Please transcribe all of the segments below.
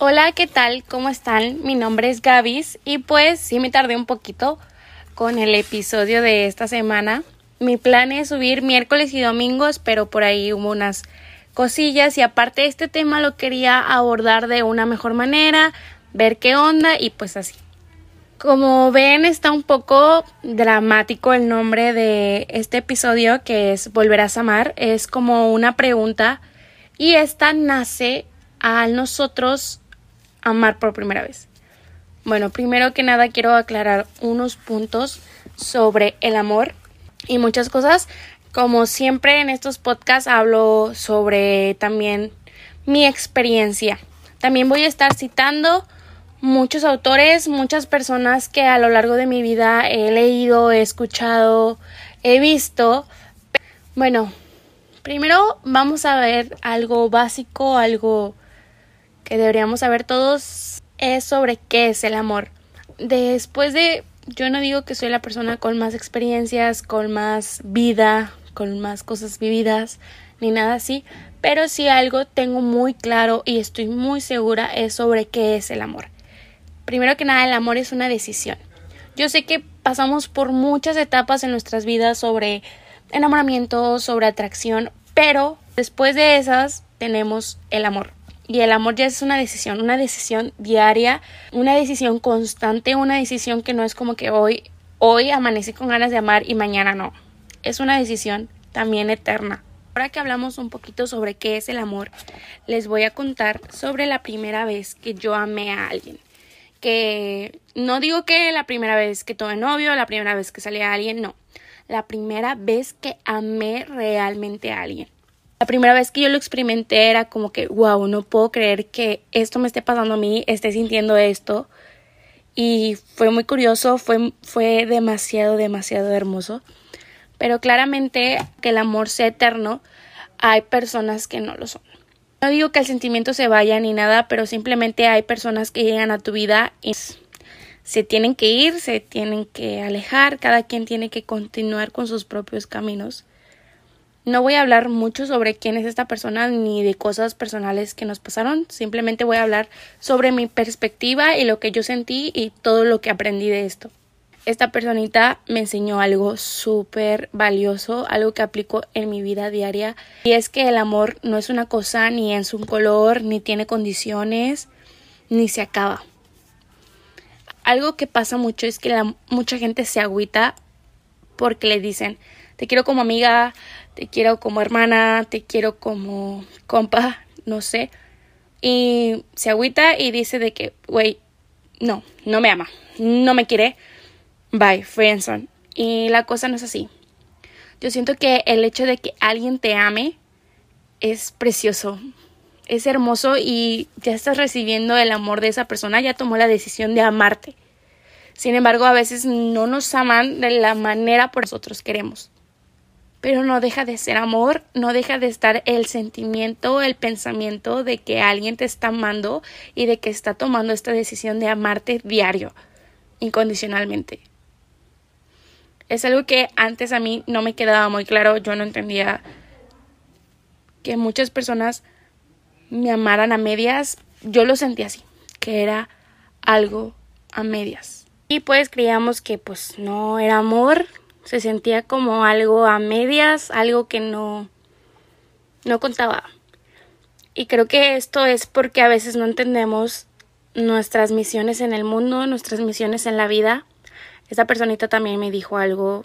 Hola, ¿qué tal? ¿Cómo están? Mi nombre es Gavis y pues sí me tardé un poquito con el episodio de esta semana. Mi plan es subir miércoles y domingos, pero por ahí hubo unas cosillas y aparte este tema lo quería abordar de una mejor manera, ver qué onda y pues así. Como ven está un poco dramático el nombre de este episodio que es Volverás a amar, es como una pregunta y esta nace a nosotros amar por primera vez? Bueno, primero que nada quiero aclarar unos puntos sobre el amor y muchas cosas. Como siempre en estos podcasts hablo sobre también mi experiencia. También voy a estar citando muchos autores, muchas personas que a lo largo de mi vida he leído, he escuchado, he visto. Bueno, primero vamos a ver algo básico, algo que deberíamos saber todos es sobre qué es el amor. Después de, yo no digo que soy la persona con más experiencias, con más vida, con más cosas vividas, ni nada así, pero si algo tengo muy claro y estoy muy segura es sobre qué es el amor. Primero que nada, el amor es una decisión. Yo sé que pasamos por muchas etapas en nuestras vidas sobre enamoramiento, sobre atracción, pero después de esas tenemos el amor. Y el amor ya es una decisión, una decisión diaria, una decisión constante, una decisión que no es como que hoy, hoy amanecí con ganas de amar y mañana no. Es una decisión también eterna. Ahora que hablamos un poquito sobre qué es el amor, les voy a contar sobre la primera vez que yo amé a alguien. Que no digo que la primera vez que tuve novio, la primera vez que salí a alguien, no. La primera vez que amé realmente a alguien. La primera vez que yo lo experimenté era como que, wow, no puedo creer que esto me esté pasando a mí, esté sintiendo esto. Y fue muy curioso, fue, fue demasiado, demasiado hermoso. Pero claramente que el amor sea eterno, hay personas que no lo son. No digo que el sentimiento se vaya ni nada, pero simplemente hay personas que llegan a tu vida y se tienen que ir, se tienen que alejar, cada quien tiene que continuar con sus propios caminos. No voy a hablar mucho sobre quién es esta persona ni de cosas personales que nos pasaron, simplemente voy a hablar sobre mi perspectiva y lo que yo sentí y todo lo que aprendí de esto. Esta personita me enseñó algo súper valioso, algo que aplico en mi vida diaria, y es que el amor no es una cosa ni es un color, ni tiene condiciones, ni se acaba. Algo que pasa mucho es que mucha gente se agüita porque le dicen, te quiero como amiga, te quiero como hermana, te quiero como compa, no sé. Y se agüita y dice de que, güey, no, no me ama, no me quiere, bye, friendson. Y la cosa no es así. Yo siento que el hecho de que alguien te ame es precioso, es hermoso y ya estás recibiendo el amor de esa persona, ya tomó la decisión de amarte. Sin embargo, a veces no nos aman de la manera por nosotros queremos pero no deja de ser amor, no deja de estar el sentimiento, el pensamiento de que alguien te está amando y de que está tomando esta decisión de amarte diario, incondicionalmente. Es algo que antes a mí no me quedaba muy claro, yo no entendía que muchas personas me amaran a medias, yo lo sentía así, que era algo a medias. Y pues creíamos que pues no era amor, se sentía como algo a medias, algo que no, no contaba. Y creo que esto es porque a veces no entendemos nuestras misiones en el mundo, nuestras misiones en la vida. Esta personita también me dijo algo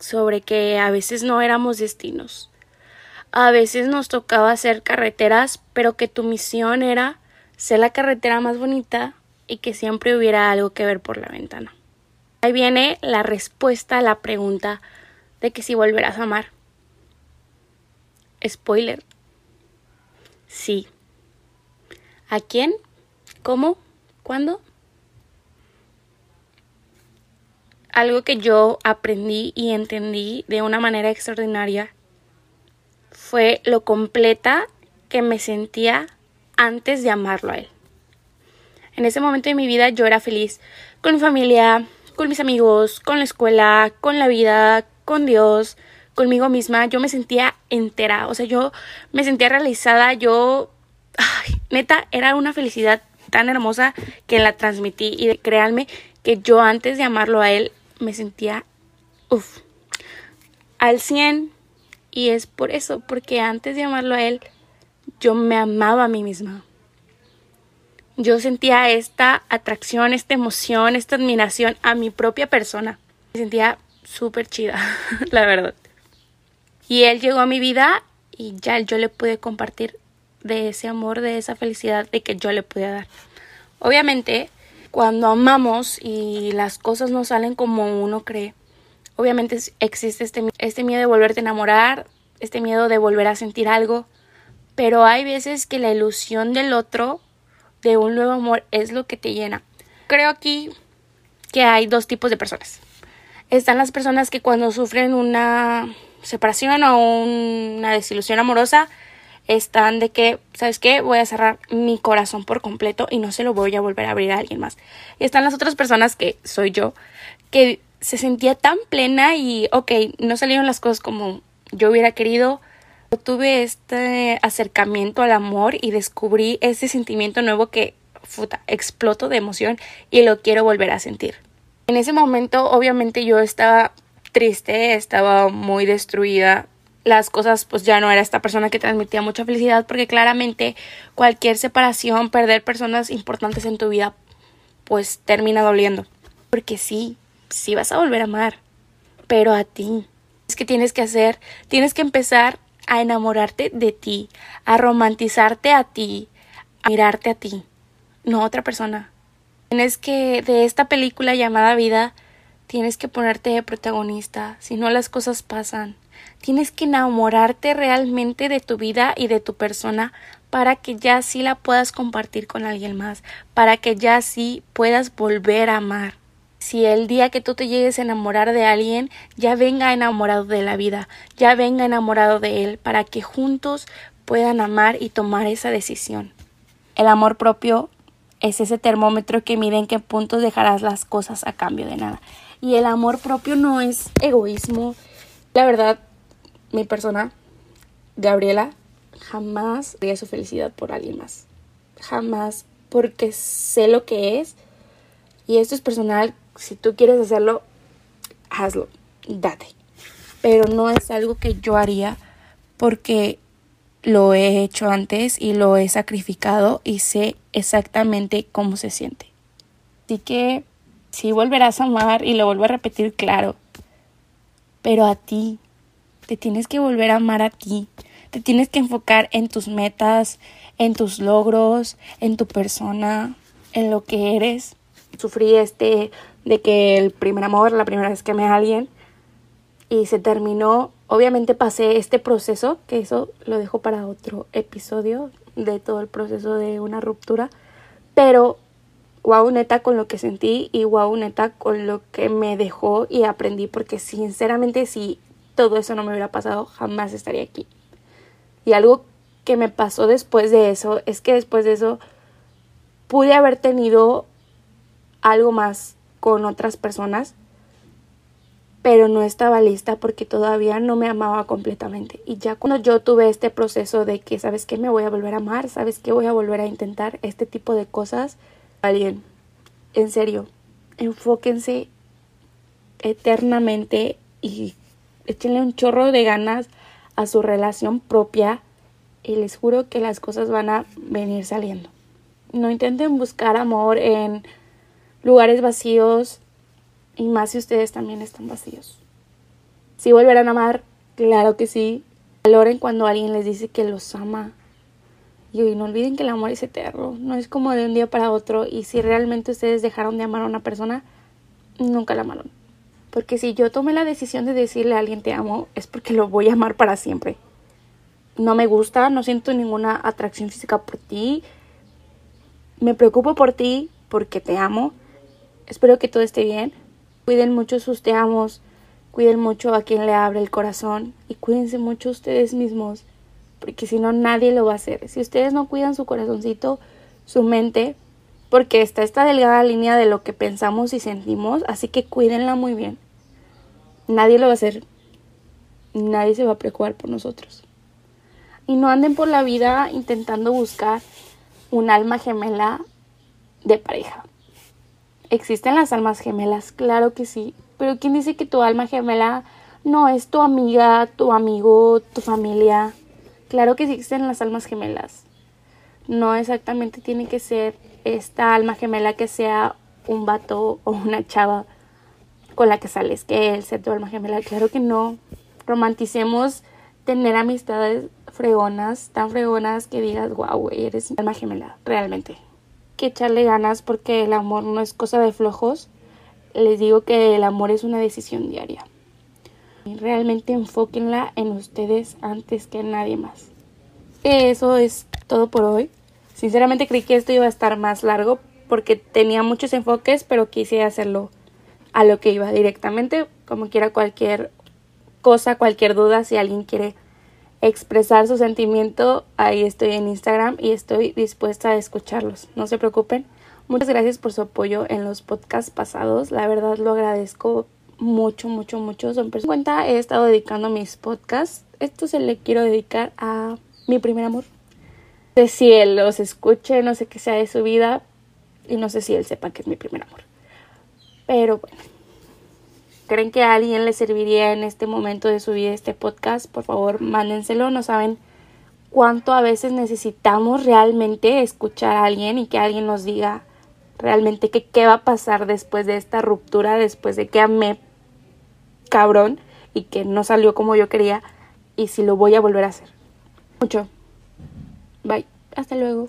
sobre que a veces no éramos destinos. A veces nos tocaba hacer carreteras, pero que tu misión era ser la carretera más bonita y que siempre hubiera algo que ver por la ventana. Ahí viene la respuesta a la pregunta de que si volverás a amar. Spoiler. Sí. ¿A quién? ¿Cómo? ¿Cuándo? Algo que yo aprendí y entendí de una manera extraordinaria fue lo completa que me sentía antes de amarlo a él. En ese momento de mi vida yo era feliz con mi familia, con mis amigos, con la escuela, con la vida, con Dios, conmigo misma, yo me sentía entera, o sea, yo me sentía realizada, yo, ay, neta, era una felicidad tan hermosa que la transmití y créanme que yo antes de amarlo a él me sentía, uff, al 100 y es por eso, porque antes de amarlo a él, yo me amaba a mí misma. Yo sentía esta atracción, esta emoción, esta admiración a mi propia persona. Me sentía súper chida, la verdad. Y él llegó a mi vida y ya yo le pude compartir de ese amor, de esa felicidad de que yo le pude dar. Obviamente, cuando amamos y las cosas no salen como uno cree, obviamente existe este, este miedo de volverte a enamorar, este miedo de volver a sentir algo, pero hay veces que la ilusión del otro, de un nuevo amor, es lo que te llena. Creo aquí que hay dos tipos de personas. Están las personas que cuando sufren una separación o una desilusión amorosa, están de que, ¿sabes qué? Voy a cerrar mi corazón por completo y no se lo voy a volver a abrir a alguien más. Y están las otras personas que soy yo, que se sentía tan plena y, ok, no salieron las cosas como yo hubiera querido. Tuve este acercamiento al amor y descubrí ese sentimiento nuevo que, puta, exploto de emoción y lo quiero volver a sentir. En ese momento, obviamente, yo estaba triste, estaba muy destruida. Las cosas, pues ya no era esta persona que transmitía mucha felicidad, porque claramente cualquier separación, perder personas importantes en tu vida, pues termina doliendo. Porque sí, sí vas a volver a amar, pero a ti. Es que tienes que hacer, tienes que empezar a enamorarte de ti, a romantizarte a ti, a mirarte a ti, no a otra persona. Tienes que, de esta película llamada vida, tienes que ponerte de protagonista, si no las cosas pasan. Tienes que enamorarte realmente de tu vida y de tu persona para que ya sí la puedas compartir con alguien más, para que ya sí puedas volver a amar si el día que tú te llegues a enamorar de alguien, ya venga enamorado de la vida, ya venga enamorado de él, para que juntos puedan amar y tomar esa decisión. El amor propio es ese termómetro que mide en qué puntos dejarás las cosas a cambio de nada. Y el amor propio no es egoísmo. La verdad, mi persona, Gabriela, jamás haría su felicidad por alguien más. Jamás, porque sé lo que es. Y esto es personal si tú quieres hacerlo, hazlo, date. Pero no es algo que yo haría porque lo he hecho antes y lo he sacrificado y sé exactamente cómo se siente. Así que sí volverás a amar y lo vuelvo a repetir claro. Pero a ti, te tienes que volver a amar a ti. Te tienes que enfocar en tus metas, en tus logros, en tu persona, en lo que eres. Sufrí este de que el primer amor, la primera vez que amé a alguien y se terminó, obviamente pasé este proceso, que eso lo dejo para otro episodio de todo el proceso de una ruptura, pero wow neta con lo que sentí y wow neta con lo que me dejó y aprendí porque sinceramente si todo eso no me hubiera pasado jamás estaría aquí. Y algo que me pasó después de eso es que después de eso pude haber tenido algo más con otras personas, pero no estaba lista porque todavía no me amaba completamente. Y ya cuando yo tuve este proceso de que, ¿sabes qué? Me voy a volver a amar, ¿sabes qué? Voy a volver a intentar este tipo de cosas. Alguien, en serio, enfóquense eternamente y échenle un chorro de ganas a su relación propia y les juro que las cosas van a venir saliendo. No intenten buscar amor en lugares vacíos y más si ustedes también están vacíos. Si volverán a amar, claro que sí. Valoren cuando alguien les dice que los ama. Y no olviden que el amor es eterno, no es como de un día para otro. Y si realmente ustedes dejaron de amar a una persona, nunca la amaron. Porque si yo tomé la decisión de decirle a alguien te amo, es porque lo voy a amar para siempre. No me gusta, no siento ninguna atracción física por ti. Me preocupo por ti porque te amo Espero que todo esté bien. Cuiden mucho sus te amos. Cuiden mucho a quien le abre el corazón. Y cuídense mucho ustedes mismos. Porque si no, nadie lo va a hacer. Si ustedes no cuidan su corazoncito, su mente, porque está esta delgada línea de lo que pensamos y sentimos, así que cuídenla muy bien. Nadie lo va a hacer. Nadie se va a preocupar por nosotros. Y no anden por la vida intentando buscar un alma gemela de pareja. ¿Existen las almas gemelas? Claro que sí. Pero ¿quién dice que tu alma gemela no es tu amiga, tu amigo, tu familia? Claro que sí existen las almas gemelas. No exactamente tiene que ser esta alma gemela que sea un vato o una chava con la que sales, que él sea tu alma gemela. Claro que no. Romanticemos tener amistades fregonas, tan fregonas que digas, wow, güey, eres alma gemela, realmente. Que echarle ganas porque el amor no es cosa de flojos. Les digo que el amor es una decisión diaria. Realmente enfóquenla en ustedes antes que en nadie más. Eso es todo por hoy. Sinceramente creí que esto iba a estar más largo porque tenía muchos enfoques, pero quise hacerlo a lo que iba directamente. Como quiera cualquier cosa, cualquier duda, si alguien quiere expresar su sentimiento, ahí estoy en Instagram y estoy dispuesta a escucharlos. No se preocupen. Muchas gracias por su apoyo en los podcasts pasados. La verdad lo agradezco mucho, mucho, mucho. Son personas. cuenta he estado dedicando mis podcasts. Esto se le quiero dedicar a mi primer amor. No sé si él los escuche, no sé qué sea de su vida y no sé si él sepa que es mi primer amor. Pero bueno. ¿Creen que a alguien le serviría en este momento de su vida este podcast? Por favor, mándenselo. No saben cuánto a veces necesitamos realmente escuchar a alguien y que alguien nos diga realmente que qué va a pasar después de esta ruptura, después de que amé cabrón y que no salió como yo quería y si lo voy a volver a hacer. Mucho. Bye. Hasta luego.